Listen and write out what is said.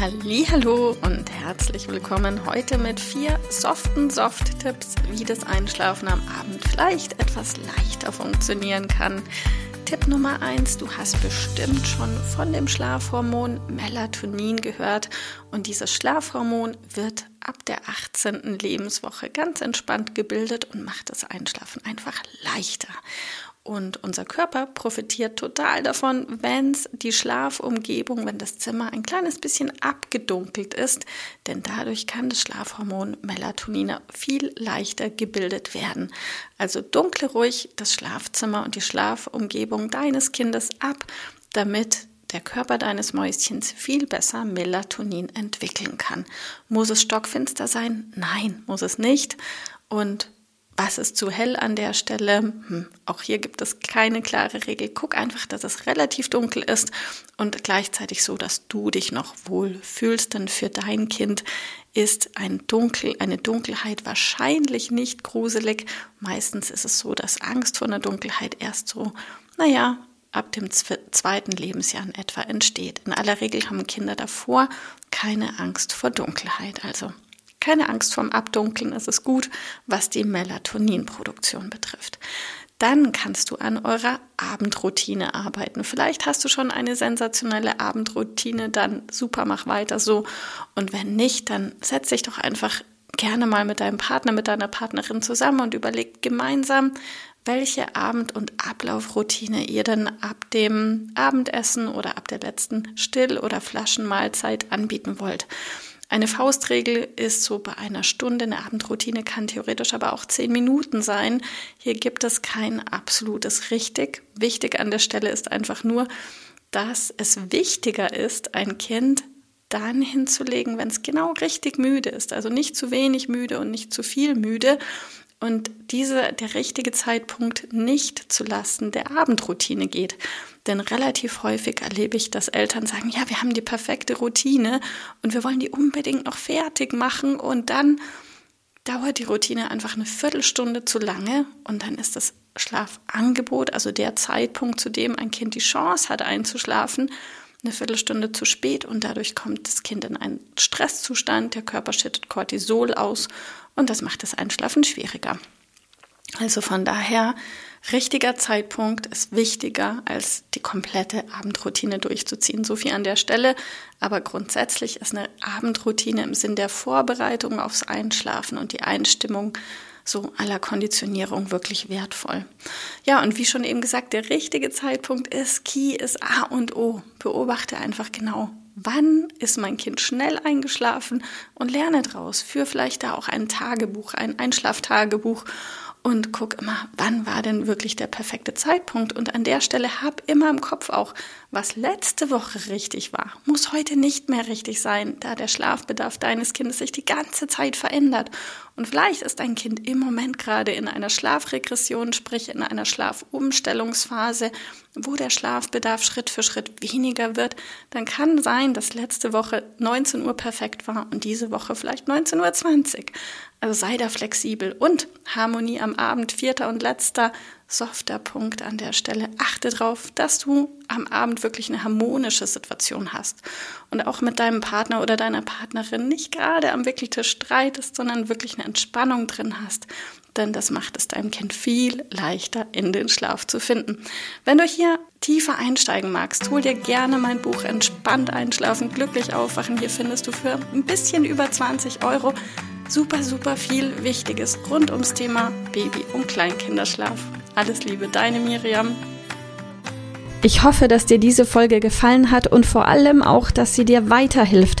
Hallo und herzlich willkommen heute mit vier soften Soft-Tipps, wie das Einschlafen am Abend vielleicht etwas leichter funktionieren kann. Tipp Nummer eins: Du hast bestimmt schon von dem Schlafhormon Melatonin gehört und dieses Schlafhormon wird ab der 18. Lebenswoche ganz entspannt gebildet und macht das Einschlafen einfach leichter. Und unser Körper profitiert total davon, wenn es die Schlafumgebung, wenn das Zimmer ein kleines bisschen abgedunkelt ist, denn dadurch kann das Schlafhormon Melatonin viel leichter gebildet werden. Also dunkle ruhig das Schlafzimmer und die Schlafumgebung deines Kindes ab, damit der Körper deines Mäuschens viel besser Melatonin entwickeln kann. Muss es stockfinster sein? Nein, muss es nicht. Und was ist zu hell an der Stelle? Hm, auch hier gibt es keine klare Regel. Guck einfach, dass es relativ dunkel ist und gleichzeitig so, dass du dich noch wohl fühlst. Denn für dein Kind ist ein Dunkel, eine Dunkelheit wahrscheinlich nicht gruselig. Meistens ist es so, dass Angst vor einer Dunkelheit erst so, naja, ab dem zweiten Lebensjahr in etwa entsteht. In aller Regel haben Kinder davor keine Angst vor Dunkelheit. Also keine Angst vorm Abdunkeln, es ist gut, was die Melatoninproduktion betrifft. Dann kannst du an eurer Abendroutine arbeiten. Vielleicht hast du schon eine sensationelle Abendroutine, dann super, mach weiter so. Und wenn nicht, dann setz dich doch einfach gerne mal mit deinem Partner, mit deiner Partnerin zusammen und überlegt gemeinsam, welche Abend- und Ablaufroutine ihr denn ab dem Abendessen oder ab der letzten Still- oder Flaschenmahlzeit anbieten wollt. Eine Faustregel ist so bei einer Stunde, eine Abendroutine kann theoretisch aber auch zehn Minuten sein. Hier gibt es kein absolutes richtig. Wichtig an der Stelle ist einfach nur, dass es wichtiger ist, ein Kind dann hinzulegen, wenn es genau richtig müde ist. Also nicht zu wenig müde und nicht zu viel müde. Und diese, der richtige Zeitpunkt nicht zu lassen der Abendroutine geht. Denn relativ häufig erlebe ich, dass Eltern sagen, ja, wir haben die perfekte Routine und wir wollen die unbedingt noch fertig machen und dann dauert die Routine einfach eine Viertelstunde zu lange und dann ist das Schlafangebot, also der Zeitpunkt, zu dem ein Kind die Chance hat einzuschlafen, eine Viertelstunde zu spät und dadurch kommt das Kind in einen Stresszustand, der Körper schüttet Cortisol aus und das macht das Einschlafen schwieriger. Also von daher richtiger Zeitpunkt ist wichtiger, als die komplette Abendroutine durchzuziehen. So viel an der Stelle. Aber grundsätzlich ist eine Abendroutine im Sinn der Vorbereitung aufs Einschlafen und die Einstimmung so aller Konditionierung wirklich wertvoll. Ja, und wie schon eben gesagt, der richtige Zeitpunkt ist, Key ist A und O. Beobachte einfach genau, wann ist mein Kind schnell eingeschlafen und lerne draus. Für vielleicht da auch ein Tagebuch, ein Einschlaftagebuch und guck immer, wann war denn wirklich der perfekte Zeitpunkt. Und an der Stelle hab immer im Kopf auch, was letzte Woche richtig war, muss heute nicht mehr richtig sein, da der Schlafbedarf deines Kindes sich die ganze Zeit verändert. Und vielleicht ist dein Kind im Moment gerade in einer Schlafregression, sprich in einer Schlafumstellungsphase, wo der Schlafbedarf Schritt für Schritt weniger wird. Dann kann sein, dass letzte Woche 19 Uhr perfekt war und diese Woche vielleicht 19.20 Uhr. Also sei da flexibel und Harmonie am Abend, vierter und letzter softer Punkt an der Stelle. Achte darauf, dass du am Abend wirklich eine harmonische Situation hast und auch mit deinem Partner oder deiner Partnerin nicht gerade am Wickeltisch streitest, sondern wirklich eine Entspannung drin hast. Denn das macht es deinem Kind viel leichter in den Schlaf zu finden. Wenn du hier tiefer einsteigen magst, hol dir gerne mein Buch Entspannt einschlafen, glücklich aufwachen. Hier findest du für ein bisschen über 20 Euro super, super viel Wichtiges rund ums Thema Baby- und Kleinkinderschlaf. Alles Liebe, deine Miriam. Ich hoffe, dass dir diese Folge gefallen hat und vor allem auch, dass sie dir weiterhilft